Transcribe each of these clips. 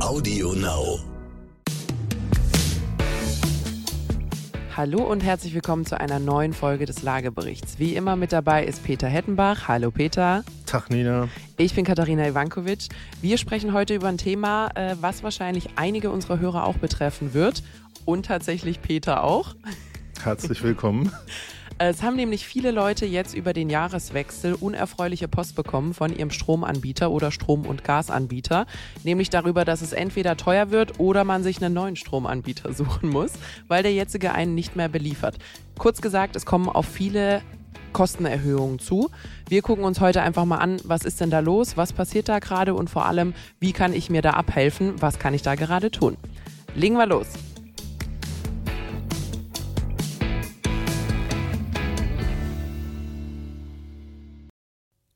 Audio Now. Hallo und herzlich willkommen zu einer neuen Folge des Lageberichts. Wie immer mit dabei ist Peter Hettenbach. Hallo Peter. Tag Nina. Ich bin Katharina Ivankovic. Wir sprechen heute über ein Thema, äh, was wahrscheinlich einige unserer Hörer auch betreffen wird. Und tatsächlich Peter auch. Herzlich willkommen. Es haben nämlich viele Leute jetzt über den Jahreswechsel unerfreuliche Post bekommen von ihrem Stromanbieter oder Strom- und Gasanbieter, nämlich darüber, dass es entweder teuer wird oder man sich einen neuen Stromanbieter suchen muss, weil der jetzige einen nicht mehr beliefert. Kurz gesagt, es kommen auf viele Kostenerhöhungen zu. Wir gucken uns heute einfach mal an, was ist denn da los, was passiert da gerade und vor allem, wie kann ich mir da abhelfen, was kann ich da gerade tun. Legen wir los.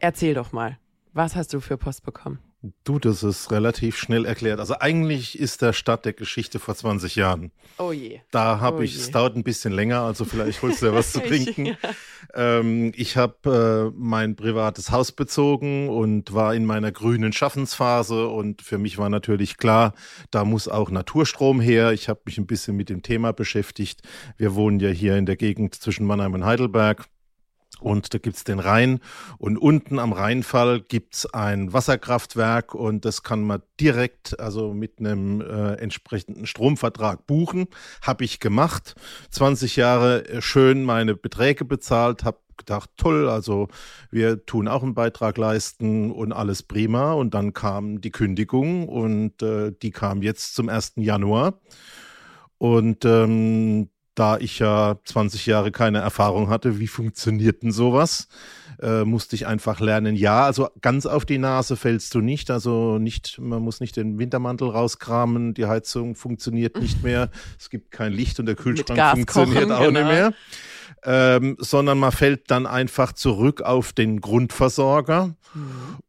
erzähl doch mal, was hast du für Post bekommen? du, das ist relativ schnell erklärt. Also eigentlich ist der Start der Geschichte vor 20 Jahren. Oh je. Da habe Oh ich, es dauert ein bisschen länger, also vielleicht holst du ja was zu trinken. Ja. ähm, ich habe äh, mein privates Haus bezogen und war in meiner grünen Schaffensphase und für mich war natürlich klar, da muss auch Naturstrom her. Ich habe mich ein bisschen mit dem Thema beschäftigt. Wir wohnen ja hier in der Gegend zwischen Mannheim und Heidelberg. Und da gibt's den Rhein und unten am Rheinfall gibt's ein Wasserkraftwerk und das kann man direkt, also mit einem äh, entsprechenden Stromvertrag buchen. Habe ich gemacht. 20 Jahre äh, schön meine Beträge bezahlt, habe gedacht, toll, also wir tun auch einen Beitrag leisten und alles prima. Und dann kam die Kündigung und äh, die kam jetzt zum 1. Januar. Und ähm, da ich ja 20 Jahre keine Erfahrung hatte, wie funktioniert denn sowas, äh, musste ich einfach lernen. Ja, also ganz auf die Nase fällst du nicht. Also nicht, man muss nicht den Wintermantel rauskramen, die Heizung funktioniert nicht mehr, es gibt kein Licht und der Kühlschrank funktioniert kochen, auch genau. nicht mehr. Ähm, sondern man fällt dann einfach zurück auf den Grundversorger.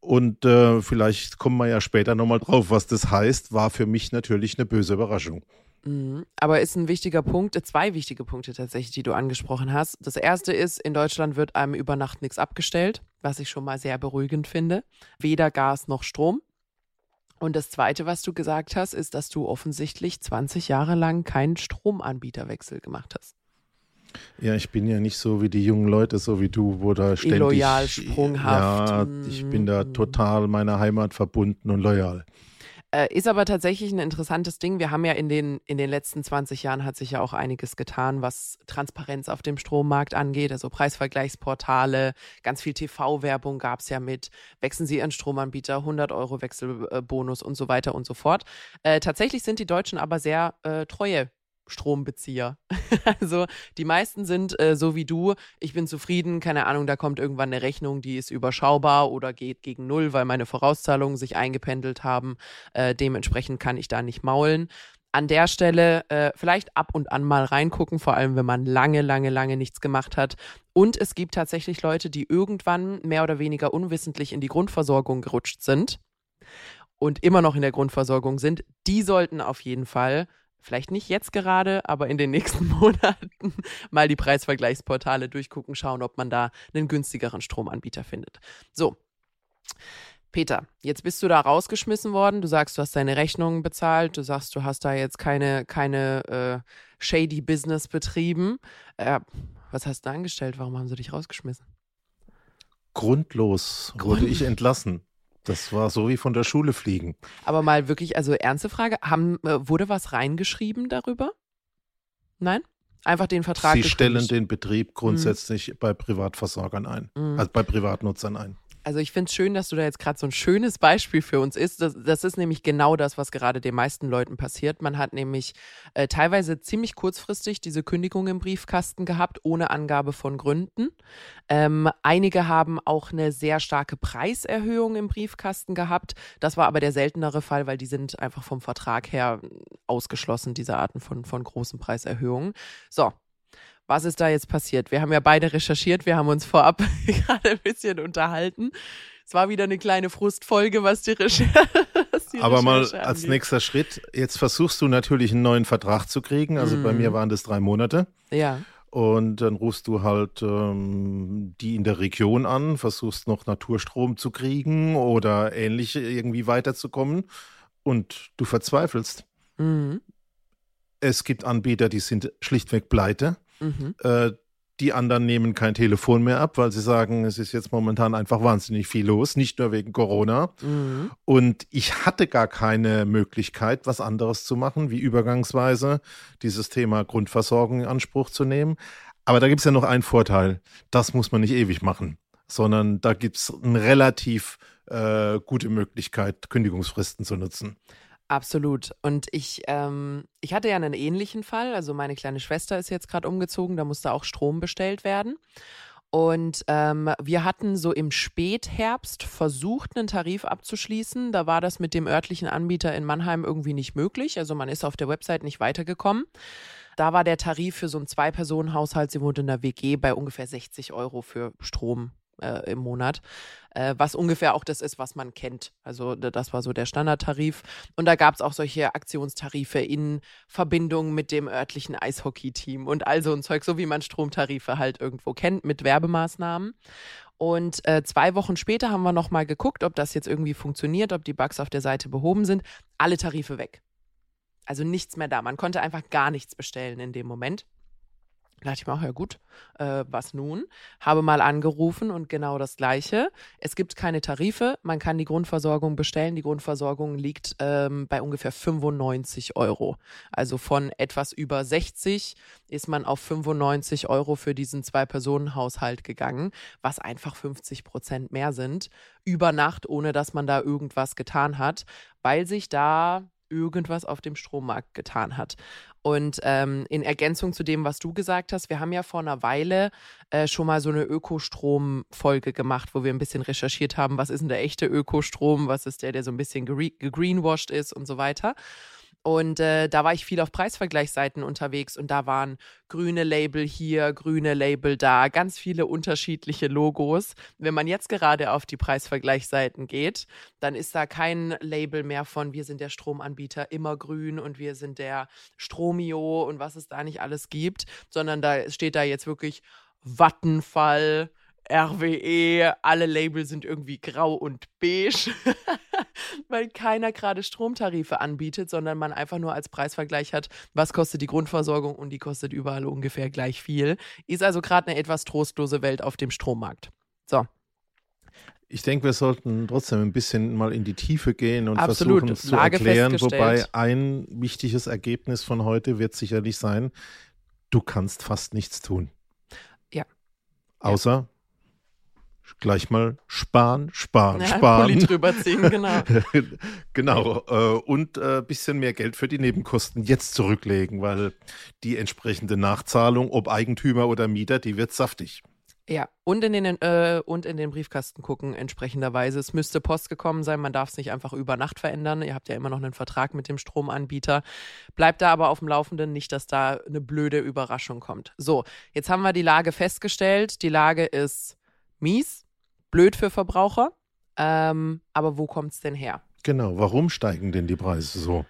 Und äh, vielleicht kommen wir ja später nochmal drauf, was das heißt, war für mich natürlich eine böse Überraschung. Mhm. Aber ist ein wichtiger Punkt, äh, zwei wichtige Punkte tatsächlich, die du angesprochen hast. Das erste ist, in Deutschland wird einem über Nacht nichts abgestellt, was ich schon mal sehr beruhigend finde. Weder Gas noch Strom. Und das zweite, was du gesagt hast, ist, dass du offensichtlich 20 Jahre lang keinen Stromanbieterwechsel gemacht hast. Ja, ich bin ja nicht so wie die jungen Leute, so wie du, wo da ständig. Illoyal, sprunghaft. Ja, ich bin da Mm. total meiner Heimat verbunden und loyal. Äh, ist aber tatsächlich ein interessantes Ding. Wir haben ja in den, in den letzten 20 Jahren hat sich ja auch einiges getan, was Transparenz auf dem Strommarkt angeht. Also Preisvergleichsportale, ganz viel TV-Werbung gab es ja mit, wechseln Sie Ihren Stromanbieter, 100 Euro Wechselbonus und so weiter und so fort. Äh, tatsächlich sind die Deutschen aber sehr äh, treue Strombezieher. also die meisten sind äh, so wie du, ich bin zufrieden, keine Ahnung, da kommt irgendwann eine Rechnung, die ist überschaubar oder geht gegen null, weil meine Vorauszahlungen sich eingependelt haben. Äh, dementsprechend kann ich da nicht maulen. An der Stelle äh, vielleicht ab und an mal reingucken, vor allem wenn man lange, lange, lange nichts gemacht hat. Und es gibt tatsächlich Leute, die irgendwann mehr oder weniger unwissentlich in die Grundversorgung gerutscht sind und immer noch in der Grundversorgung sind. Die sollten auf jeden Fall vielleicht nicht jetzt gerade, aber in den nächsten Monaten mal die Preisvergleichsportale durchgucken, schauen, ob man da einen günstigeren Stromanbieter findet. So. Peter, jetzt bist du da rausgeschmissen worden. Du sagst, du hast deine Rechnungen bezahlt. Du sagst, du hast da jetzt keine, keine äh, shady Business betrieben. Äh, was hast du da angestellt? Warum haben sie dich rausgeschmissen? Grundlos wurde ich entlassen. Das war so wie von der Schule fliegen. Aber mal wirklich, also ernste Frage, haben, äh, wurde was reingeschrieben darüber? Nein? Einfach den Vertrag Sie stellen den Betrieb grundsätzlich bei Privatversorgern ein, Mhm. also bei Privatnutzern ein. Also ich finde es schön, dass du da jetzt gerade so ein schönes Beispiel für uns ist. Das, das, ist nämlich genau das, was gerade den meisten Leuten passiert. Man hat nämlich äh, teilweise ziemlich kurzfristig diese Kündigung im Briefkasten gehabt, ohne Angabe von Gründen. Ähm, einige haben auch eine sehr starke Preiserhöhung im Briefkasten gehabt. Das war aber der seltenere Fall, weil die sind einfach vom Vertrag her ausgeschlossen, diese Arten von, von großen Preiserhöhungen. So, was ist da jetzt passiert? Wir haben ja beide recherchiert, wir haben uns vorab gerade ein bisschen unterhalten. Es war wieder eine kleine Frustfolge, was die Recherche. Aber Recherche mal angeht. als nächster Schritt, jetzt versuchst du natürlich einen neuen Vertrag zu kriegen. Also mm. bei mir mhm. waren das drei Monate. Ja. Und dann rufst du halt ähm, die in der Region an, versuchst noch Naturstrom zu kriegen oder ähnlich irgendwie weiterzukommen und du verzweifelst. Mhm. Es gibt Anbieter, die sind schlichtweg pleite. Mhm. Äh, die anderen nehmen kein Telefon mehr ab, weil sie sagen, es ist jetzt momentan einfach wahnsinnig viel los, nicht nur wegen Corona. Mhm. Und ich hatte gar keine Möglichkeit, was anderes zu machen, wie übergangsweise dieses Thema Grundversorgung in Anspruch zu nehmen. Aber da gibt es ja noch einen Vorteil. Das muss man nicht ewig machen, sondern da gibt es eine relativ äh, gute Möglichkeit, Kündigungsfristen zu nutzen. Absolut. Und ich, ähm, ich hatte ja einen ähnlichen Fall. Also meine kleine Schwester ist jetzt gerade umgezogen, da musste auch Strom bestellt werden. Und ähm, wir hatten so im Spätherbst versucht, einen Tarif abzuschließen. Da war das mit dem örtlichen Anbieter in Mannheim irgendwie nicht möglich. Also man ist auf der Website nicht weitergekommen. Da war der Tarif für so einen Zwei-Personen-Haushalt, sie wohnt in der WG, bei ungefähr 60 Euro für Strom äh, im Monat, äh, was ungefähr auch das ist, was man kennt. Also das war so der Standardtarif. Und da gab es auch solche Aktionstarife in Verbindung mit dem örtlichen Eishockey-Team und all so ein Zeug, so wie man Stromtarife halt irgendwo kennt mit Werbemaßnahmen. Und äh, zwei Wochen später haben wir nochmal geguckt, ob das jetzt irgendwie funktioniert, ob die Bugs auf der Seite behoben sind. Alle Tarife weg. Also nichts mehr da. Man konnte einfach gar nichts bestellen in dem Moment. Da dachte ich mir auch, ja gut, äh, was nun? Habe mal angerufen und genau das Gleiche. Es gibt keine Tarife, man kann die Grundversorgung bestellen. Die Grundversorgung liegt ähm, bei ungefähr 95 Euro. Also von etwas über 60 ist man auf 95 Euro für diesen Zwei-Personen-Haushalt gegangen, was einfach 50 Prozent mehr sind. Über Nacht, ohne dass man da irgendwas getan hat, weil sich da irgendwas auf dem Strommarkt getan hat. Und ähm, in Ergänzung zu dem, was du gesagt hast, wir haben ja vor einer Weile äh, schon mal so eine Ökostrom-Folge gemacht, wo wir ein bisschen recherchiert haben, was ist denn der echte Ökostrom, was ist der, der so ein bisschen gegreenwashed ist und so weiter. Und äh, da war ich viel auf Preisvergleichsseiten unterwegs und da waren grüne Label hier, grüne Label da, ganz viele unterschiedliche Logos. Wenn man jetzt gerade auf die Preisvergleichsseiten geht, dann ist da kein Label mehr von wir sind der Stromanbieter immer grün und wir sind der Stromio und was es da nicht alles gibt, sondern da steht da jetzt wirklich Vattenfall, RWE, alle Label sind irgendwie grau und beige, weil keiner gerade Stromtarife anbietet, sondern man einfach nur als Preisvergleich hat, was kostet die Grundversorgung und die kostet überall ungefähr gleich viel. Ist also gerade eine etwas trostlose Welt auf dem Strommarkt. So. Ich denke, wir sollten trotzdem ein bisschen mal in die Tiefe gehen und Absolut. versuchen zu Lage erklären, wobei ein wichtiges Ergebnis von heute wird sicherlich sein, du kannst fast nichts tun. Ja. Außer gleich mal sparen, sparen, ja, sparen. Pulli drüber ziehen, genau. genau. Äh, und ein äh, bisschen mehr Geld für die Nebenkosten jetzt zurücklegen, weil die entsprechende Nachzahlung, ob Eigentümer oder Mieter, die wird saftig. Ja, und in den äh, und in den Briefkasten gucken entsprechenderweise. Es müsste Post gekommen sein, man darf es nicht einfach über Nacht verändern. Ihr habt ja immer noch einen Vertrag mit dem Stromanbieter. Bleibt da aber auf dem Laufenden, nicht, dass da eine blöde Überraschung kommt. So, jetzt haben wir die Lage festgestellt. Die Lage ist mies, blöd für Verbraucher. Ähm, aber wo kommt es denn her? Genau, warum steigen denn die Preise so?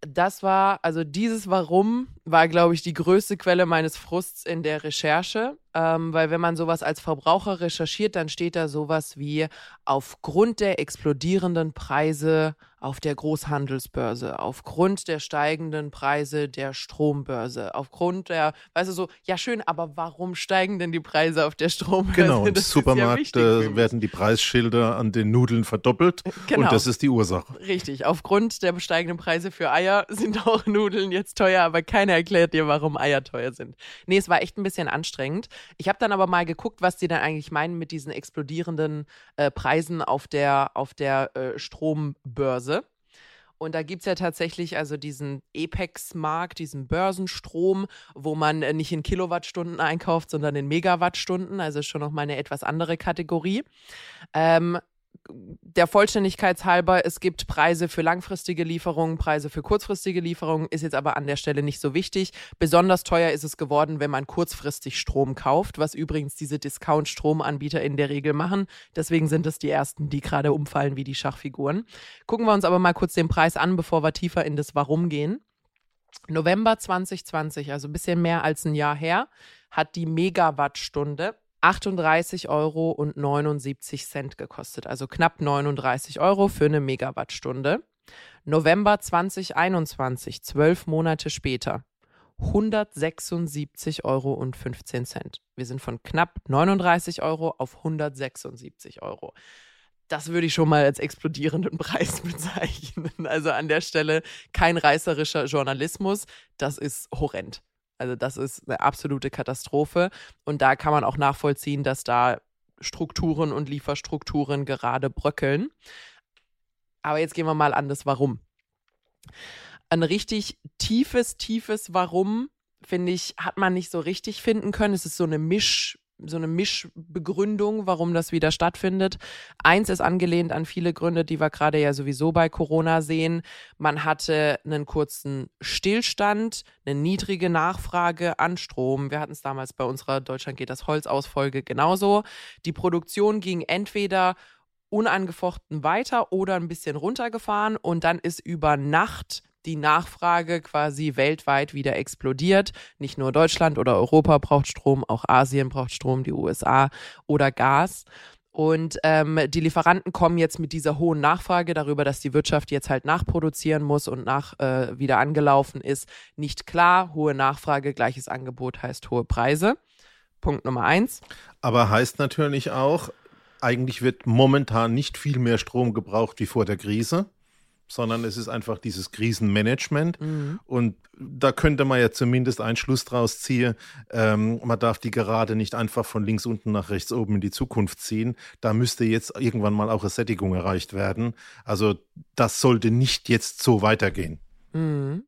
Das war, also dieses Warum war, glaube ich, die größte Quelle meines Frusts in der Recherche. Ähm, weil wenn man sowas als Verbraucher recherchiert, dann steht da sowas wie aufgrund der explodierenden Preise auf der Großhandelsbörse, aufgrund der steigenden Preise der Strombörse, aufgrund der, weißt du so, ja schön, aber warum steigen denn die Preise auf der Strombörse? Genau, im Supermarkt ja werden die Preisschilder an den Nudeln verdoppelt genau. und das ist die Ursache. Richtig, aufgrund der steigenden Preise für Eier sind auch Nudeln jetzt teuer, aber keiner Keiner erklärt dir, warum Eier teuer sind. Nee, es war echt ein bisschen anstrengend. Ich habe dann aber mal geguckt, was die dann eigentlich meinen mit diesen explodierenden äh, Preisen auf der, auf der äh, Strombörse. Und da gibt es ja tatsächlich also diesen Apex-Markt, diesen Börsenstrom, wo man äh, nicht in Kilowattstunden einkauft, sondern in Megawattstunden. Also schon nochmal eine etwas andere Kategorie. Ähm, der Vollständigkeit halber, es gibt Preise für langfristige Lieferungen, Preise für kurzfristige Lieferungen, ist jetzt aber an der Stelle nicht so wichtig. Besonders teuer ist es geworden, wenn man kurzfristig Strom kauft, was übrigens diese Discount-Stromanbieter in der Regel machen. Deswegen sind es die ersten, die gerade umfallen wie die Schachfiguren. Gucken wir uns aber mal kurz den Preis an, bevor wir tiefer in das Warum gehen. November 2020, also ein bisschen mehr als ein Jahr her, hat die Megawattstunde 38,79 Euro gekostet, also knapp 39 Euro für eine Megawattstunde. November 2021, zwölf Monate später, 176,15 Euro. Wir sind von knapp 39 Euro auf 176 Euro. Das würde ich schon mal als explodierenden Preis bezeichnen. Also an der Stelle kein reißerischer Journalismus, das ist horrend. Also das ist eine absolute Katastrophe. Und da kann man auch nachvollziehen, dass da Strukturen und Lieferstrukturen gerade bröckeln. Aber jetzt gehen wir mal an das Warum. Ein richtig tiefes, tiefes Warum, finde ich, hat man nicht so richtig finden können. Es ist so eine Misch, so eine Mischbegründung, warum das wieder stattfindet. Eins ist angelehnt an viele Gründe, die wir gerade ja sowieso bei Corona sehen. Man hatte einen kurzen Stillstand, eine niedrige Nachfrage an Strom. Wir hatten es damals bei unserer Deutschland geht das Holz Ausfolge genauso. Die Produktion ging entweder unangefochten weiter oder ein bisschen runtergefahren und dann ist über Nacht die Nachfrage quasi weltweit wieder explodiert. Nicht nur Deutschland oder Europa braucht Strom, auch Asien braucht Strom, die USA oder Gas. Und ähm, die Lieferanten kommen jetzt mit dieser hohen Nachfrage darüber, dass die Wirtschaft jetzt halt nachproduzieren muss und nach äh, wieder angelaufen ist, nicht klar. Hohe Nachfrage, gleiches Angebot heißt hohe Preise. Punkt Nummer eins. Aber heißt natürlich auch, eigentlich wird momentan nicht viel mehr Strom gebraucht wie vor der Krise sondern es ist einfach dieses Krisenmanagement. Mhm. Und da könnte man ja zumindest einen Schluss draus ziehen. Ähm, man darf die gerade nicht einfach von links unten nach rechts oben in die Zukunft ziehen. Da müsste jetzt irgendwann mal auch eine Sättigung erreicht werden. Also das sollte nicht jetzt so weitergehen. Mhm.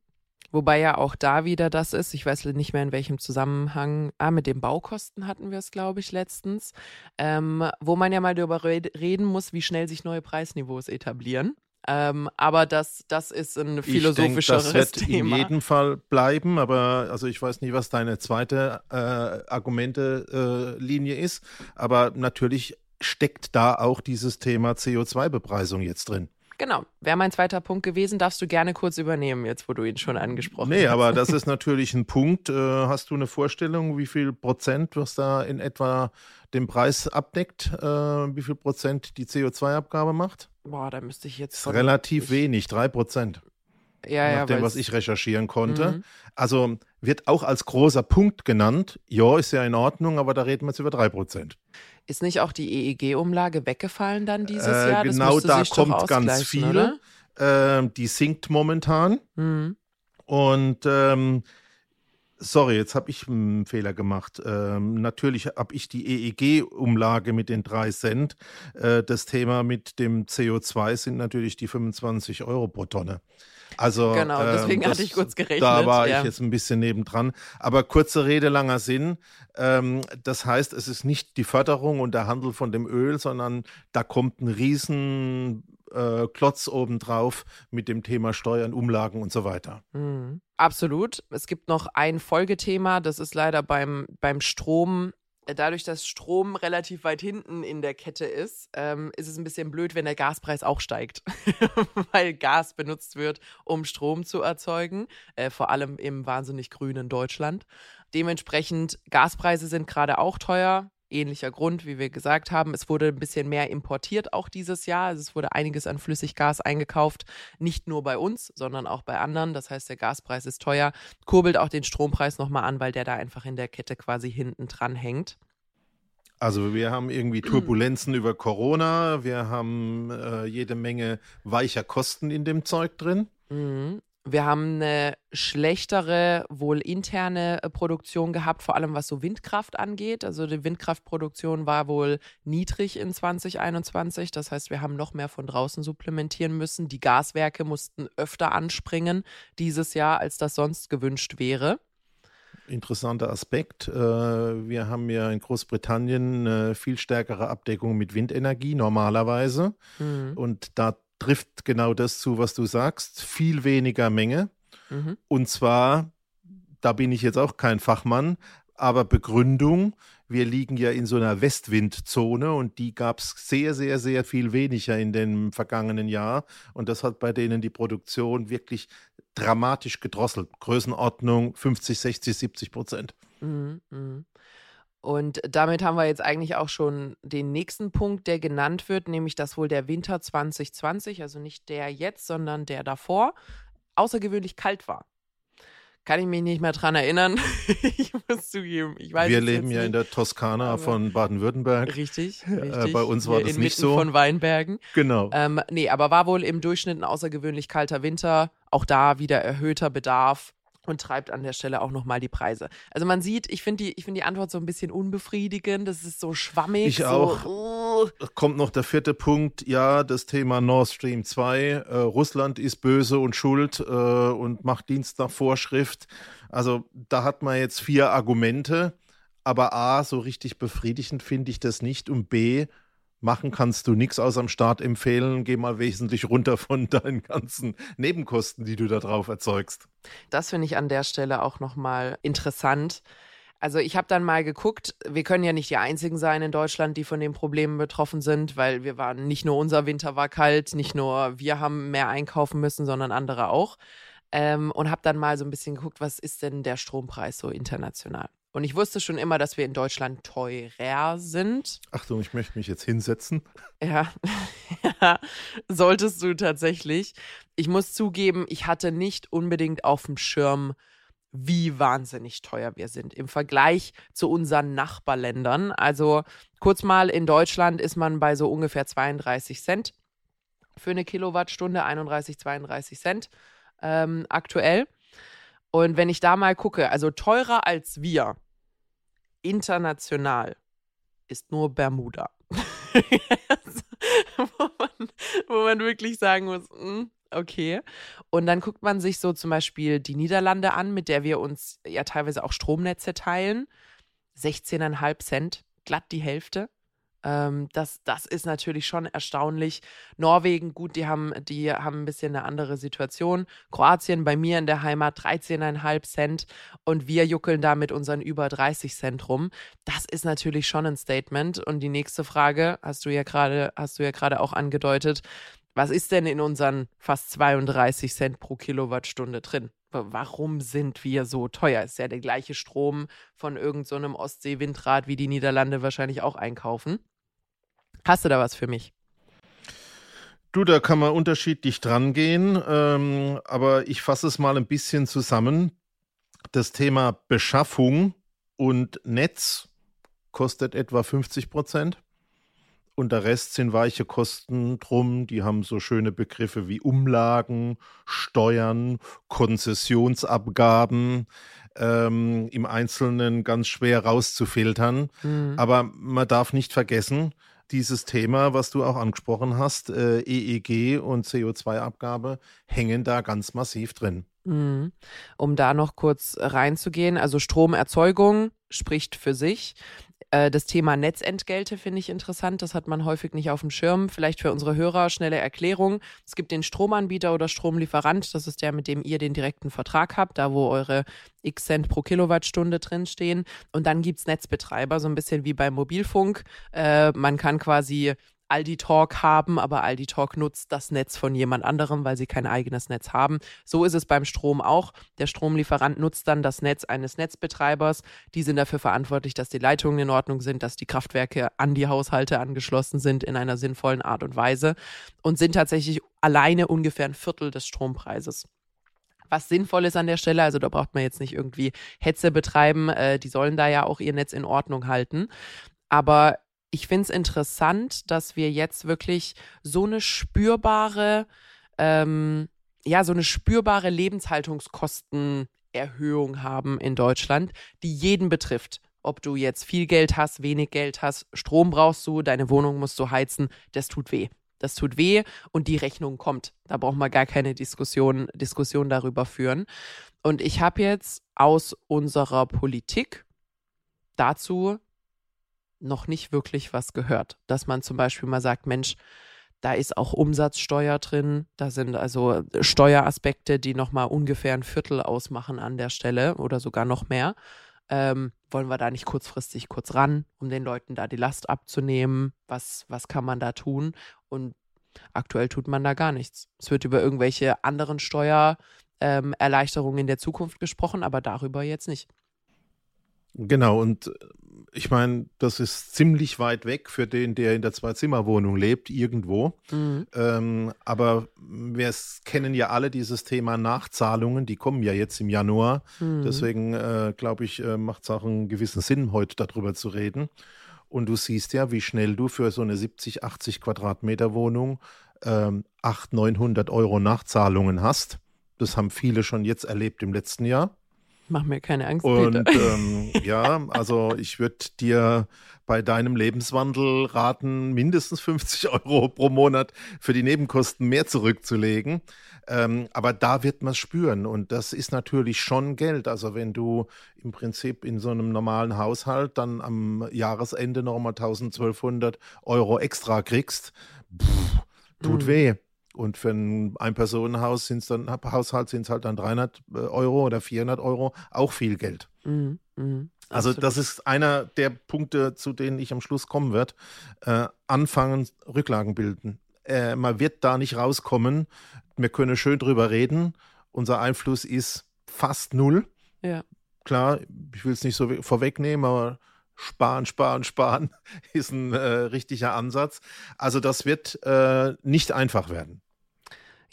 Wobei ja auch da wieder das ist, ich weiß nicht mehr in welchem Zusammenhang, ah, mit den Baukosten hatten wir es, glaube ich, letztens, ähm, wo man ja mal darüber reden muss, wie schnell sich neue Preisniveaus etablieren. Ähm, aber das, das ist ein philosophischeres ich denk, das wird Thema. in jedem Fall bleiben, aber also ich weiß nicht, was deine zweite äh, Argumente-Linie äh, ist, aber natürlich steckt da auch dieses Thema CO2-Bepreisung jetzt drin. Genau, wäre mein zweiter Punkt gewesen, darfst du gerne kurz übernehmen, jetzt wo du ihn schon angesprochen nee, hast. Nee, aber das ist natürlich ein Punkt. Äh, hast du eine Vorstellung, wie viel Prozent, was da in etwa den Preis abdeckt, äh, wie viel Prozent die CO2-Abgabe macht? Boah, da müsste ich jetzt. relativ ich, wenig, drei Prozent. Ja, ja. Nach dem, was ich recherchieren konnte. Mhm. Also wird auch als großer Punkt genannt. Ja, ist ja in Ordnung, aber da reden wir jetzt über drei Prozent. Ist nicht auch die EEG-Umlage weggefallen dann dieses äh, Jahr? Das genau, da kommt ganz viel. Äh, die sinkt momentan. Mhm. Und ähm, Sorry, jetzt habe ich einen Fehler gemacht. Ähm, natürlich habe ich die EEG-Umlage mit den drei Cent. Äh, das Thema mit dem CO2 sind natürlich die 25 Euro pro Tonne. Also, genau, ähm, deswegen das, hatte ich kurz gerechnet. Da war ja. ich jetzt ein bisschen nebendran. Aber kurze Rede, langer Sinn. Ähm, das heißt, es ist nicht die Förderung und der Handel von dem Öl, sondern da kommt ein riesen äh, Klotz obendrauf mit dem Thema Steuern, Umlagen und so weiter. Mhm. Absolut. Es gibt noch ein Folgethema, das ist leider beim, beim Strom dadurch, dass Strom relativ weit hinten in der Kette ist, ähm, ist es ein bisschen blöd, wenn der Gaspreis auch steigt, weil Gas benutzt wird, um Strom zu erzeugen, äh, vor allem im wahnsinnig grünen Deutschland. Dementsprechend, Gaspreise sind gerade auch teuer ähnlicher Grund, wie wir gesagt haben. Es wurde ein bisschen mehr importiert auch dieses Jahr. Also es wurde einiges an Flüssiggas eingekauft, nicht nur bei uns, sondern auch bei anderen. Das heißt, der Gaspreis ist teuer, kurbelt auch den Strompreis nochmal an, weil der da einfach in der Kette quasi hinten dran hängt. Also wir haben irgendwie Turbulenzen über Corona, wir haben äh, jede Menge weicher Kosten in dem Zeug drin. Mhm. Wir haben eine schlechtere, wohl interne äh, Produktion gehabt, vor allem was so Windkraft angeht. Also die Windkraftproduktion war wohl niedrig in 2021. Das heißt, wir haben noch mehr von draußen supplementieren müssen. Die Gaswerke mussten öfter anspringen dieses Jahr, als das sonst gewünscht wäre. Interessanter Aspekt. Äh, wir haben ja in Großbritannien eine viel stärkere Abdeckung mit Windenergie normalerweise. Mhm. Und da trifft genau das zu, was du sagst. Viel weniger Menge. Mhm. Und zwar, da bin ich jetzt auch kein Fachmann, aber Begründung, wir liegen ja in so einer Westwindzone und die gab es sehr, sehr, sehr viel weniger in dem vergangenen Jahr. Und das hat bei denen die Produktion wirklich dramatisch gedrosselt. Größenordnung 50, 60, 70 Prozent. Mhm, mh. Und damit haben wir jetzt eigentlich auch schon den nächsten Punkt, der genannt wird, nämlich dass wohl der Winter 2020, also nicht der jetzt, sondern der davor, außergewöhnlich kalt war. Kann ich mich nicht mehr dran erinnern. ich muss zugeben, ich weiß Wir leben ja nicht. in der Toskana von Baden-Württemberg. Richtig, richtig. Äh, bei uns war Hier das nicht so. von Weinbergen. Genau. Ähm, nee, aber war wohl im Durchschnitt ein außergewöhnlich kalter Winter. Auch da wieder erhöhter Bedarf und treibt an der Stelle auch nochmal die Preise. Also man sieht, ich finde die, ich die Antwort so ein bisschen unbefriedigend. Das ist so schwammig. Ich so, auch. Uh. Kommt noch der vierte Punkt. Ja, das Thema Nord Stream 2. Äh, Russland ist böse und schuld äh, und macht Dienst nach Vorschrift. Also da hat man jetzt vier Argumente. Aber A, so richtig befriedigend finde ich das nicht. Und B, machen kannst du nichts aus am Start empfehlen. Geh mal wesentlich runter von deinen ganzen Nebenkosten, die du da drauf erzeugst. Das finde ich an der Stelle auch nochmal interessant. Also ich habe dann mal geguckt, wir können ja nicht die Einzigen sein in Deutschland, die von den Problemen betroffen sind, weil wir waren, nicht nur unser Winter war kalt, nicht nur wir haben mehr einkaufen müssen, sondern andere auch. Ähm, und habe dann mal so ein bisschen geguckt, was ist denn der Strompreis so international? Und ich wusste schon immer, dass wir in Deutschland teurer sind. Achtung, ich möchte mich jetzt hinsetzen. Ja, ja, solltest du tatsächlich. Ich muss zugeben, ich hatte nicht unbedingt auf dem Schirm, wie wahnsinnig teuer wir sind im Vergleich zu unseren Nachbarländern. Also kurz mal, in Deutschland ist man bei so ungefähr 32 Cent für eine Kilowattstunde, 31, 32 Cent ähm, aktuell. Und wenn ich da mal gucke, also teurer als wir, international ist nur Bermuda. wo, man, wo, man, wirklich sagen muss, hm, okay. Und dann guckt man sich so zum Beispiel die Niederlande an, mit der wir uns ja teilweise auch Stromnetze teilen. 16,5 Cent, glatt die Hälfte. Ähm, das, das ist natürlich schon erstaunlich. Norwegen, gut, die haben, die haben ein bisschen eine andere Situation. Kroatien bei mir in der Heimat 13,5 Cent und wir juckeln da mit unseren über 30 Cent rum. Das ist natürlich schon ein Statement. Und die nächste Frage hast du ja gerade, hast du ja gerade auch angedeutet. Was ist denn in unseren fast 32 Cent pro Kilowattstunde drin? Warum sind wir so teuer? Ist ja der gleiche Strom von irgendeinem so Ostsee-Windrad, wie die Niederlande wahrscheinlich auch einkaufen. Hast du da was für mich? Du, da kann man unterschiedlich dran gehen, ähm, aber ich fasse es mal ein bisschen zusammen. Das Thema Beschaffung und Netz kostet etwa 50 Prozent. Und der Rest sind weiche Kosten drum. Die haben so schöne Begriffe wie Umlagen, Steuern, Konzessionsabgaben. Ähm, Im Einzelnen ganz schwer rauszufiltern. Mhm. Aber man darf nicht vergessen, dieses Thema, was du auch angesprochen hast, äh, EEG und CO2-Abgabe, hängen da ganz massiv drin. Mhm. Um da noch kurz reinzugehen, also Stromerzeugung spricht für sich. Äh, das Thema Netzentgelte finde ich interessant. Das hat man häufig nicht auf dem Schirm. Vielleicht für unsere Hörer schnelle Erklärung. Es gibt den Stromanbieter oder Stromlieferant. Das ist der, mit dem ihr den direkten Vertrag habt, da wo eure X Cent pro Kilowattstunde drinstehen. Und dann gibt es Netzbetreiber, so ein bisschen wie beim Mobilfunk. Äh, man kann quasi Aldi Talk haben, aber Aldi Talk nutzt das Netz von jemand anderem, weil sie kein eigenes Netz haben. So ist es beim Strom auch. Der Stromlieferant nutzt dann das Netz eines Netzbetreibers. Die sind dafür verantwortlich, dass die Leitungen in Ordnung sind, dass die Kraftwerke an die Haushalte angeschlossen sind in einer sinnvollen Art und Weise und sind tatsächlich alleine ungefähr ein Viertel des Strompreises was sinnvoll ist an der Stelle. Also da braucht man jetzt nicht irgendwie Hetze betreiben. Äh, die sollen da ja auch ihr Netz in Ordnung halten. Aber ich finde es interessant, dass wir jetzt wirklich so eine spürbare ähm, ja, so eine spürbare Lebenshaltungskostenerhöhung haben in Deutschland, die jeden betrifft. Ob du jetzt viel Geld hast, wenig Geld hast, Strom brauchst du, deine Wohnung musst du heizen, das tut weh. Das tut weh und die Rechnung kommt. Da braucht man gar keine Diskussion, Diskussion darüber führen. Und ich habe jetzt aus unserer Politik dazu noch nicht wirklich was gehört. Dass man zum Beispiel mal sagt, Mensch, da ist auch Umsatzsteuer drin. Da sind also Steueraspekte, die nochmal ungefähr ein Viertel ausmachen an der Stelle oder sogar noch mehr. Ähm, wollen wir da nicht kurzfristig kurz ran, um den Leuten da die Last abzunehmen? Was, was kann man da tun? Und aktuell tut man da gar nichts. Es wird über irgendwelche anderen Steuererleichterungen ähm, in der Zukunft gesprochen, aber darüber jetzt nicht. Genau, und ich meine, das ist ziemlich weit weg für den, der in der Zwei-Zimmer-Wohnung lebt, irgendwo. Mhm. Ähm, aber wir kennen ja alle dieses Thema Nachzahlungen, die kommen ja jetzt im Januar. Mhm. Deswegen äh, glaube ich, äh, macht es auch einen gewissen Sinn, heute darüber zu reden. Und du siehst ja, wie schnell du für so eine 70, 80 Quadratmeter Wohnung ähm, 800, 900 Euro Nachzahlungen hast. Das haben viele schon jetzt erlebt im letzten Jahr. Mach mir keine Angst. Und ähm, ja, also ich würde dir bei deinem Lebenswandel raten, mindestens 50 Euro pro Monat für die Nebenkosten mehr zurückzulegen. Ähm, aber da wird man es spüren und das ist natürlich schon Geld. Also wenn du im Prinzip in so einem normalen Haushalt dann am Jahresende nochmal 1200 Euro extra kriegst, pff, tut mhm. weh. Und für ein Ein-Personen-Haus sind es dann, Haushalt sind es halt dann 300 äh, Euro oder 400 Euro, auch viel Geld. Mhm, mh, also das ist einer der Punkte, zu denen ich am Schluss kommen werde. Äh, anfangen, Rücklagen bilden. Äh, man wird da nicht rauskommen. Wir können schön drüber reden. Unser Einfluss ist fast null. Ja. Klar, ich will es nicht so vorwegnehmen, aber Sparen, sparen, sparen ist ein äh, richtiger Ansatz. Also das wird äh, nicht einfach werden.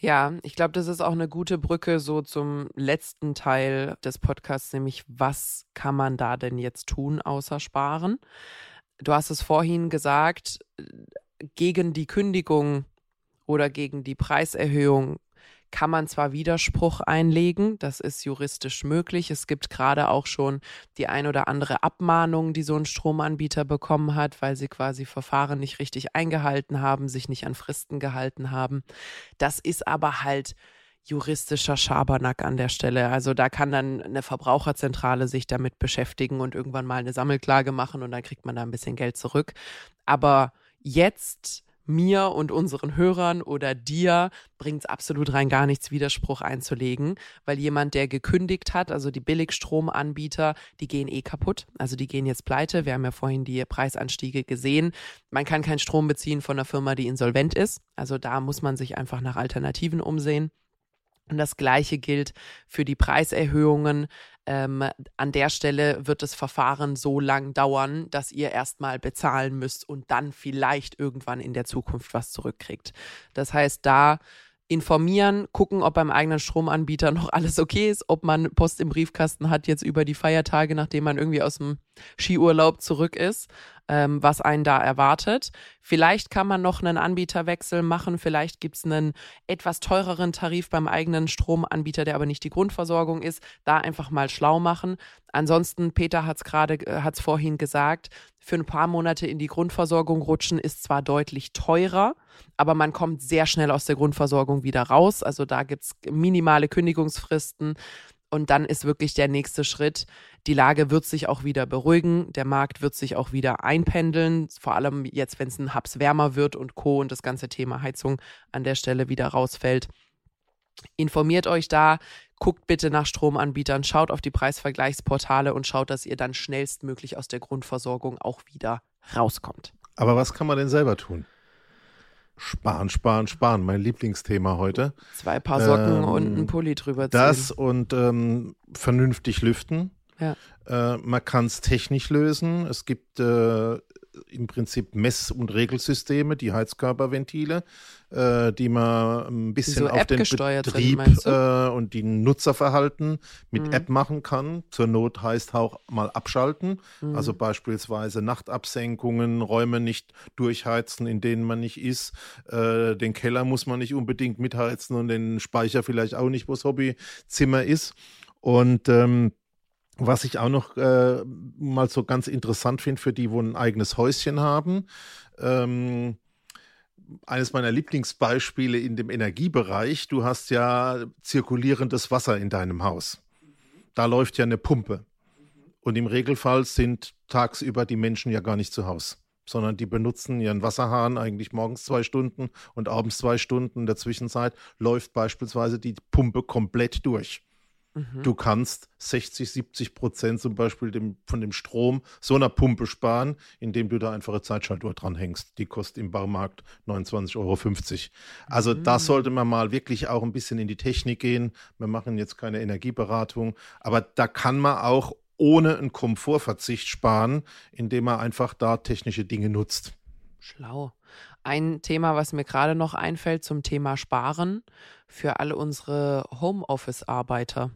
Ja, ich glaube, das ist auch eine gute Brücke so zum letzten Teil des Podcasts, nämlich was kann man da denn jetzt tun außer sparen? Du hast es vorhin gesagt, gegen die Kündigung oder gegen die Preiserhöhung kann man zwar Widerspruch einlegen, das ist juristisch möglich. Es gibt gerade auch schon die ein oder andere Abmahnung, die so ein Stromanbieter bekommen hat, weil sie quasi Verfahren nicht richtig eingehalten haben, sich nicht an Fristen gehalten haben. Das ist aber halt juristischer Schabernack an der Stelle. Also da kann dann eine Verbraucherzentrale sich damit beschäftigen und irgendwann mal eine Sammelklage machen und dann kriegt man da ein bisschen Geld zurück. Aber jetzt mir und unseren Hörern oder dir bringt es absolut rein gar nichts, Widerspruch einzulegen, weil jemand, der gekündigt hat, also die Billigstromanbieter, die gehen eh kaputt. Also die gehen jetzt pleite. Wir haben ja vorhin die Preisanstiege gesehen. Man kann keinen Strom beziehen von einer Firma, die insolvent ist. Also da muss man sich einfach nach Alternativen umsehen. Und das Gleiche gilt für die Preiserhöhungen. Ähm, an der Stelle wird das Verfahren so lang dauern, dass ihr erstmal bezahlen müsst und dann vielleicht irgendwann in der Zukunft was zurückkriegt. Das heißt, da informieren, gucken, ob beim eigenen Stromanbieter noch alles okay ist, ob man Post im Briefkasten hat jetzt über die Feiertage, nachdem man irgendwie aus dem Skiurlaub zurück ist, ähm, was einen da erwartet. Vielleicht kann man noch einen Anbieterwechsel machen, vielleicht gibt es einen etwas teureren Tarif beim eigenen Stromanbieter, der aber nicht die Grundversorgung ist. Da einfach mal schlau machen. Ansonsten, Peter hat es gerade, äh, hat es vorhin gesagt, für ein paar Monate in die Grundversorgung rutschen ist zwar deutlich teurer, aber man kommt sehr schnell aus der Grundversorgung wieder raus. Also da gibt es minimale Kündigungsfristen. Und dann ist wirklich der nächste Schritt. Die Lage wird sich auch wieder beruhigen. Der Markt wird sich auch wieder einpendeln. Vor allem jetzt, wenn es ein Hubs wärmer wird und Co. und das ganze Thema Heizung an der Stelle wieder rausfällt. Informiert euch da, guckt bitte nach Stromanbietern, schaut auf die Preisvergleichsportale und schaut, dass ihr dann schnellstmöglich aus der Grundversorgung auch wieder rauskommt. Aber was kann man denn selber tun? Sparen, sparen, sparen, mein Lieblingsthema heute. Zwei Paar Socken ähm, und ein Pulli drüber ziehen. Das und ähm, vernünftig lüften. Ja. Äh, man kann es technisch lösen. Es gibt äh, im Prinzip Mess- und Regelsysteme, die Heizkörperventile, äh, die man ein bisschen so auf den Betrieb äh, und die Nutzerverhalten mit mhm. App machen kann. Zur Not heißt auch mal abschalten, mhm. also beispielsweise Nachtabsenkungen, Räume nicht durchheizen, in denen man nicht ist. Äh, den Keller muss man nicht unbedingt mitheizen und den Speicher vielleicht auch nicht, wo das Hobbyzimmer ist. Und ähm, was ich auch noch äh, mal so ganz interessant finde für die, wo ein eigenes Häuschen haben. Ähm, eines meiner Lieblingsbeispiele in dem Energiebereich. Du hast ja zirkulierendes Wasser in deinem Haus. Da läuft ja eine Pumpe. Und im Regelfall sind tagsüber die Menschen ja gar nicht zu Hause, sondern die benutzen ihren Wasserhahn eigentlich morgens zwei Stunden und abends zwei Stunden. In der Zwischenzeit läuft beispielsweise die Pumpe komplett durch. Mhm. Du kannst 60, 70 Prozent zum Beispiel dem, von dem Strom so einer Pumpe sparen, indem du da einfach eine Zeitschaltuhr dranhängst. Die kostet im Baumarkt 29,50 Euro. Also mhm. da sollte man mal wirklich auch ein bisschen in die Technik gehen. Wir machen jetzt keine Energieberatung, aber da kann man auch ohne einen Komfortverzicht sparen, indem man einfach da technische Dinge nutzt. Schlau. Ein Thema, was mir gerade noch einfällt zum Thema Sparen für alle unsere Homeoffice-Arbeiter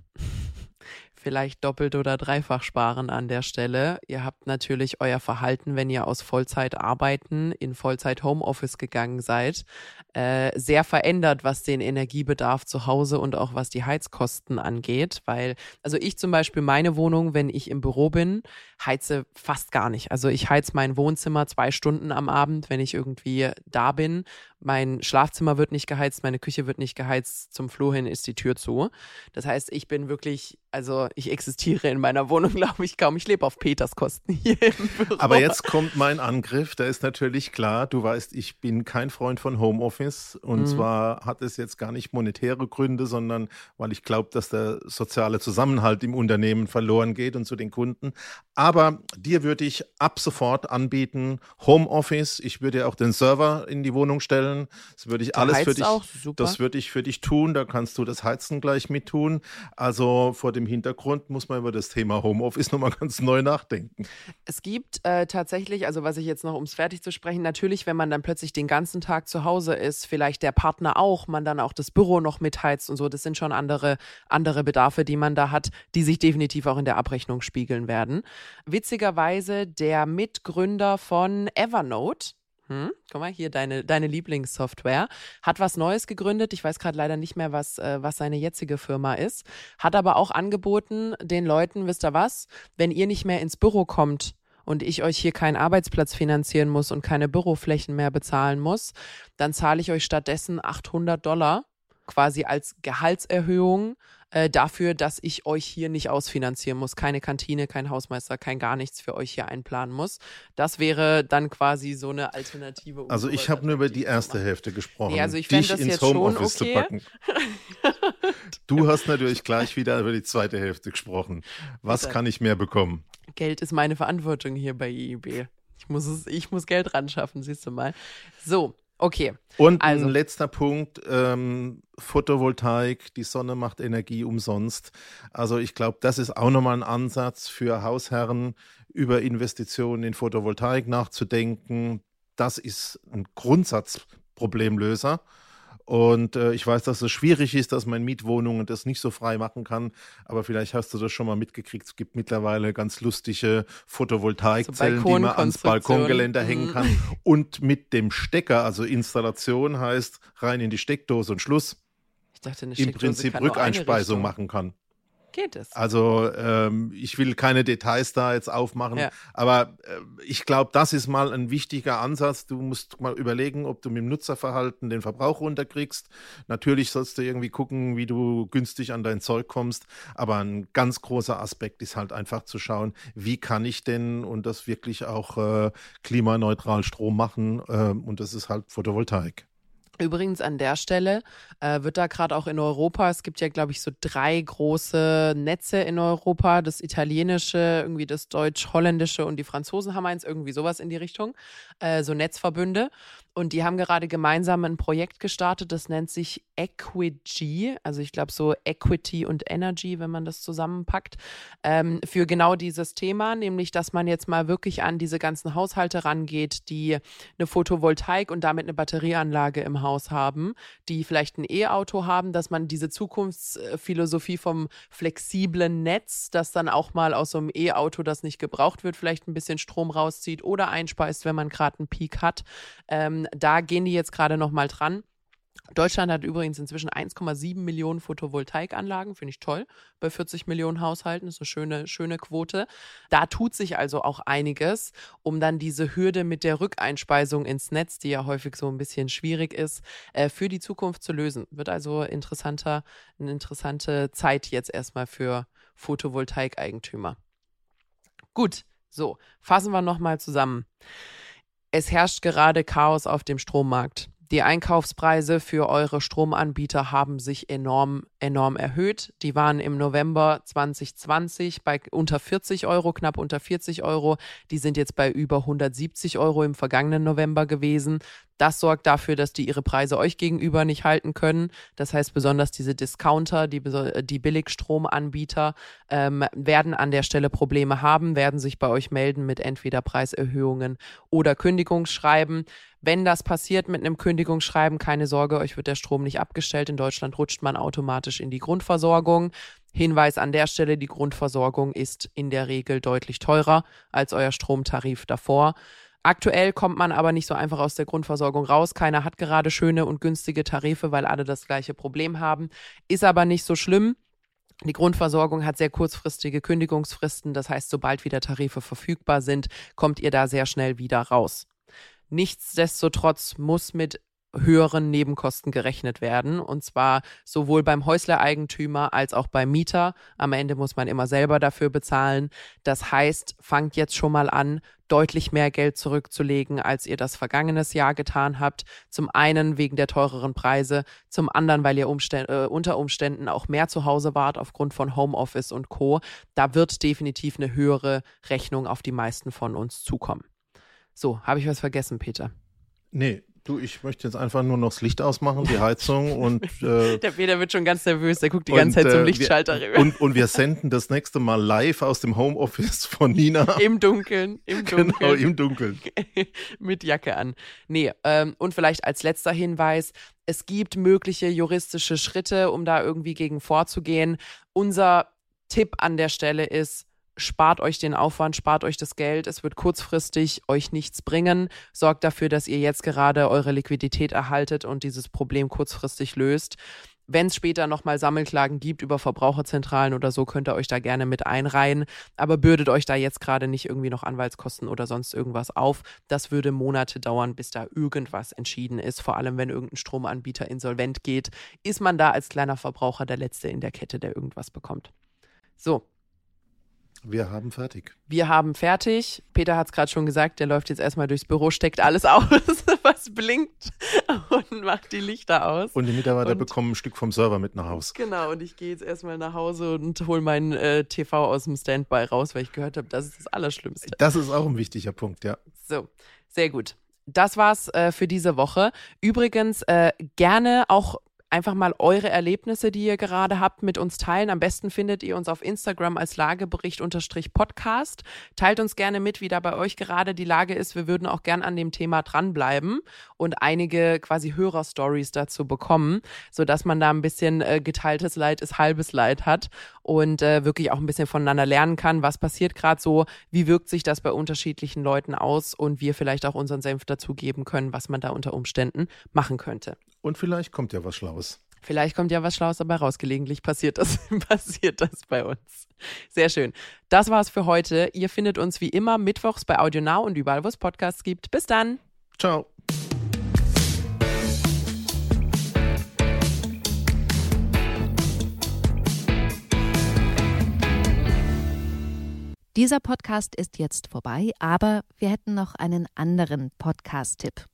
vielleicht doppelt oder dreifach sparen an der Stelle. Ihr habt natürlich euer Verhalten, wenn ihr aus Vollzeit arbeiten in Vollzeit Homeoffice gegangen seid, äh, sehr verändert, was den Energiebedarf zu Hause und auch was die Heizkosten angeht. Weil, also ich zum Beispiel meine Wohnung, wenn ich im Büro bin, heize fast gar nicht. Also ich heiz mein Wohnzimmer zwei Stunden am Abend, wenn ich irgendwie da bin mein Schlafzimmer wird nicht geheizt, meine Küche wird nicht geheizt, zum Flur hin ist die Tür zu. Das heißt, ich bin wirklich, also ich existiere in meiner Wohnung, glaube ich, kaum. Ich lebe auf Peters Kosten hier im Büro. Aber jetzt kommt mein Angriff, da ist natürlich klar, du weißt, ich bin kein Freund von Homeoffice und mhm. zwar hat es jetzt gar nicht monetäre Gründe, sondern weil ich glaube, dass der soziale Zusammenhalt im Unternehmen verloren geht und zu den Kunden. Aber dir würde ich ab sofort anbieten, Homeoffice, ich würde auch den Server in die Wohnung stellen stellen. Das würde ich Der alles für dich. Auch, das würde ich für dich tun. Da kannst du das Heizen gleich mit tun. Also vor dem Hintergrund muss man über das Thema Homeoffice nochmal ganz neu nachdenken. Es gibt äh, tatsächlich, also was ich jetzt noch, um es fertig zu sprechen, natürlich, wenn man dann plötzlich den ganzen Tag zu Hause ist, vielleicht der Partner auch, man dann auch das Büro noch mitheizt und so. Das sind schon andere, andere Bedarfe, die man da hat, die sich definitiv auch in der Abrechnung spiegeln werden. Witzigerweise der Mitgründer von Evernote, hm, guck mal, hier deine, deine Lieblingssoftware. Hat was Neues gegründet. Ich weiß gerade leider nicht mehr, was, äh, was seine jetzige Firma ist. Hat aber auch angeboten, den Leuten, wisst ihr was, wenn ihr nicht mehr ins Büro kommt und ich euch hier keinen Arbeitsplatz finanzieren muss und keine Büroflächen mehr bezahlen muss, dann zahle ich euch stattdessen 800 Dollar quasi als Gehaltserhöhung äh, dafür, dass ich euch hier nicht ausfinanzieren muss. Keine Kantine, kein Hausmeister, kein gar nichts für euch hier einplanen muss. Das wäre dann quasi so eine Alternative. Um also ich habe nur über die erste Hälfte gesprochen. Nee, also ich dich das ins Homeoffice okay. zu packen. Du hast natürlich gleich wieder über die zweite Hälfte gesprochen. Was kann ich mehr bekommen? Geld ist meine Verantwortung hier bei IEB. Ich muss, es, ich muss Geld ran schaffen, siehst du mal. So, Okay. Und also. ein letzter Punkt, ähm, Photovoltaik, die Sonne macht Energie umsonst. Also ich glaube, das ist auch nochmal ein Ansatz für Hausherren, über Investitionen in Photovoltaik nachzudenken. Das ist ein Grundsatzproblemlöser. Und äh, ich weiß, dass es schwierig ist, dass man in Mietwohnungen das nicht so frei machen kann. Aber vielleicht hast du das schon mal mitgekriegt. Es gibt mittlerweile ganz lustige Photovoltaikzellen, so die man ans Balkongeländer mhm. hängen kann. Und mit dem Stecker, also Installation heißt rein in die Steckdose und Schluss. Ich dachte, eine Im Prinzip Rückeinspeisung machen kann geht es. Also ähm, ich will keine Details da jetzt aufmachen, ja. aber äh, ich glaube, das ist mal ein wichtiger Ansatz. Du musst mal überlegen, ob du mit dem Nutzerverhalten den Verbrauch runterkriegst. Natürlich sollst du irgendwie gucken, wie du günstig an dein Zeug kommst, aber ein ganz großer Aspekt ist halt einfach zu schauen, wie kann ich denn und das wirklich auch äh, klimaneutral Strom machen äh, und das ist halt Photovoltaik. Übrigens an der Stelle äh, wird da gerade auch in Europa, es gibt ja, glaube ich, so drei große Netze in Europa, das italienische, irgendwie das deutsch-holländische und die Franzosen haben eins, irgendwie sowas in die Richtung, äh, so Netzverbünde. Und die haben gerade gemeinsam ein Projekt gestartet, das nennt sich Equity, also ich glaube so Equity und Energy, wenn man das zusammenpackt, ähm, für genau dieses Thema, nämlich dass man jetzt mal wirklich an diese ganzen Haushalte rangeht, die eine Photovoltaik und damit eine Batterieanlage im Haus haben, die vielleicht ein E-Auto haben, dass man diese Zukunftsphilosophie vom flexiblen Netz, das dann auch mal aus so einem E-Auto, das nicht gebraucht wird, vielleicht ein bisschen Strom rauszieht oder einspeist, wenn man gerade einen Peak hat. Ähm, da gehen die jetzt gerade noch mal dran. Deutschland hat übrigens inzwischen 1,7 Millionen Photovoltaikanlagen, finde ich toll. Bei 40 Millionen Haushalten ist eine schöne, schöne Quote. Da tut sich also auch einiges, um dann diese Hürde mit der Rückeinspeisung ins Netz, die ja häufig so ein bisschen schwierig ist, äh, für die Zukunft zu lösen. Wird also interessanter, eine interessante Zeit jetzt erstmal für Photovoltaikeigentümer. Gut, so, fassen wir nochmal zusammen. Es herrscht gerade Chaos auf dem Strommarkt. Die Einkaufspreise für eure Stromanbieter haben sich enorm, enorm erhöht. Die waren im November 2020 bei unter 40 Euro, knapp unter 40 Euro. Die sind jetzt bei über 170 Euro im vergangenen November gewesen. Das sorgt dafür, dass die ihre Preise euch gegenüber nicht halten können. Das heißt, besonders diese Discounter, die, die Billigstromanbieter ähm, werden an der Stelle Probleme haben, werden sich bei euch melden mit entweder Preiserhöhungen oder Kündigungsschreiben. Wenn das passiert mit einem Kündigungsschreiben, keine Sorge, euch wird der Strom nicht abgestellt. In Deutschland rutscht man automatisch in die Grundversorgung. Hinweis an der Stelle, die Grundversorgung ist in der Regel deutlich teurer als euer Stromtarif davor. Aktuell kommt man aber nicht so einfach aus der Grundversorgung raus. Keiner hat gerade schöne und günstige Tarife, weil alle das gleiche Problem haben. Ist aber nicht so schlimm. Die Grundversorgung hat sehr kurzfristige Kündigungsfristen. Das heißt, sobald wieder Tarife verfügbar sind, kommt ihr da sehr schnell wieder raus. Nichtsdestotrotz muss mit höheren Nebenkosten gerechnet werden. Und zwar sowohl beim Häuslereigentümer als auch beim Mieter. Am Ende muss man immer selber dafür bezahlen. Das heißt, fangt jetzt schon mal an, deutlich mehr Geld zurückzulegen, als ihr das vergangenes Jahr getan habt. Zum einen wegen der teureren Preise, zum anderen, weil ihr Umständ, äh, unter Umständen auch mehr zu Hause wart aufgrund von Homeoffice und Co. Da wird definitiv eine höhere Rechnung auf die meisten von uns zukommen. So, habe ich was vergessen, Peter? Nee, Du, ich möchte jetzt einfach nur noch das Licht ausmachen, die Heizung und. Äh, der Peter wird schon ganz nervös, der guckt die ganze Zeit zum äh, Lichtschalter rüber. Und, und wir senden das nächste Mal live aus dem Homeoffice von Nina. Im Dunkeln, im genau, Dunkeln. Genau, im Dunkeln. Mit Jacke an. Nee, ähm, und vielleicht als letzter Hinweis: Es gibt mögliche juristische Schritte, um da irgendwie gegen vorzugehen. Unser Tipp an der Stelle ist, spart euch den Aufwand, spart euch das Geld. Es wird kurzfristig euch nichts bringen. Sorgt dafür, dass ihr jetzt gerade eure Liquidität erhaltet und dieses Problem kurzfristig löst. Wenn es später nochmal Sammelklagen gibt über Verbraucherzentralen oder so, könnt ihr euch da gerne mit einreihen. Aber bürdet euch da jetzt gerade nicht irgendwie noch Anwaltskosten oder sonst irgendwas auf. Das würde Monate dauern, bis da irgendwas entschieden ist. Vor allem, wenn irgendein Stromanbieter insolvent geht, ist man da als kleiner Verbraucher der Letzte in der Kette, der irgendwas bekommt. So, wir haben fertig. Wir haben fertig. Peter hat es gerade schon gesagt, der läuft jetzt erstmal durchs Büro, steckt alles aus, was blinkt und macht die Lichter aus. Und die Mitarbeiter und, bekommen ein Stück vom Server mit nach Hause. Genau, und ich gehe jetzt erstmal nach Hause und hole meinen äh, TV aus dem Standby raus, weil ich gehört habe, das ist das Allerschlimmste. Das ist auch ein wichtiger Punkt, ja. So, sehr gut. Das war's äh, für diese Woche. Übrigens äh, gerne auch einfach mal eure Erlebnisse, die ihr gerade habt, mit uns teilen. Am besten findet ihr uns auf Instagram als Lagebericht-Podcast. Teilt uns gerne mit, wie da bei euch gerade die Lage ist. Wir würden auch gern an dem Thema dranbleiben und einige quasi Hörerstories dazu bekommen, sodass man da ein bisschen äh, geteiltes Leid ist halbes Leid hat und äh, wirklich auch ein bisschen voneinander lernen kann. Was passiert gerade so? Wie wirkt sich das bei unterschiedlichen Leuten aus? Und wir vielleicht auch unseren Senf dazugeben können, was man da unter Umständen machen könnte. Und vielleicht kommt ja was Schlaues. Vielleicht kommt ja was Schlaues dabei raus. Gelegentlich passiert das, passiert das bei uns. Sehr schön. Das war's für heute. Ihr findet uns wie immer mittwochs bei AudioNow und überall, wo es Podcasts gibt. Bis dann. Ciao. Dieser Podcast ist jetzt vorbei, aber wir hätten noch einen anderen Podcast-Tipp.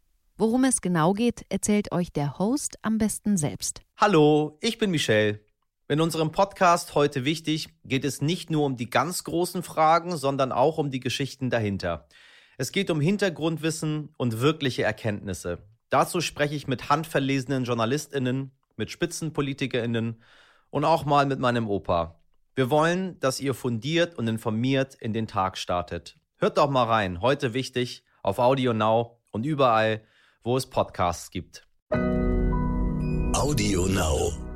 Worum es genau geht, erzählt euch der Host am besten selbst. Hallo, ich bin Michelle. In unserem Podcast heute wichtig geht es nicht nur um die ganz großen Fragen, sondern auch um die Geschichten dahinter. Es geht um Hintergrundwissen und wirkliche Erkenntnisse. Dazu spreche ich mit handverlesenen JournalistInnen, mit SpitzenpolitikerInnen und auch mal mit meinem Opa. Wir wollen, dass ihr fundiert und informiert in den Tag startet. Hört doch mal rein, heute wichtig, auf Audio Now und überall, wo es Podcasts gibt. Audio Now.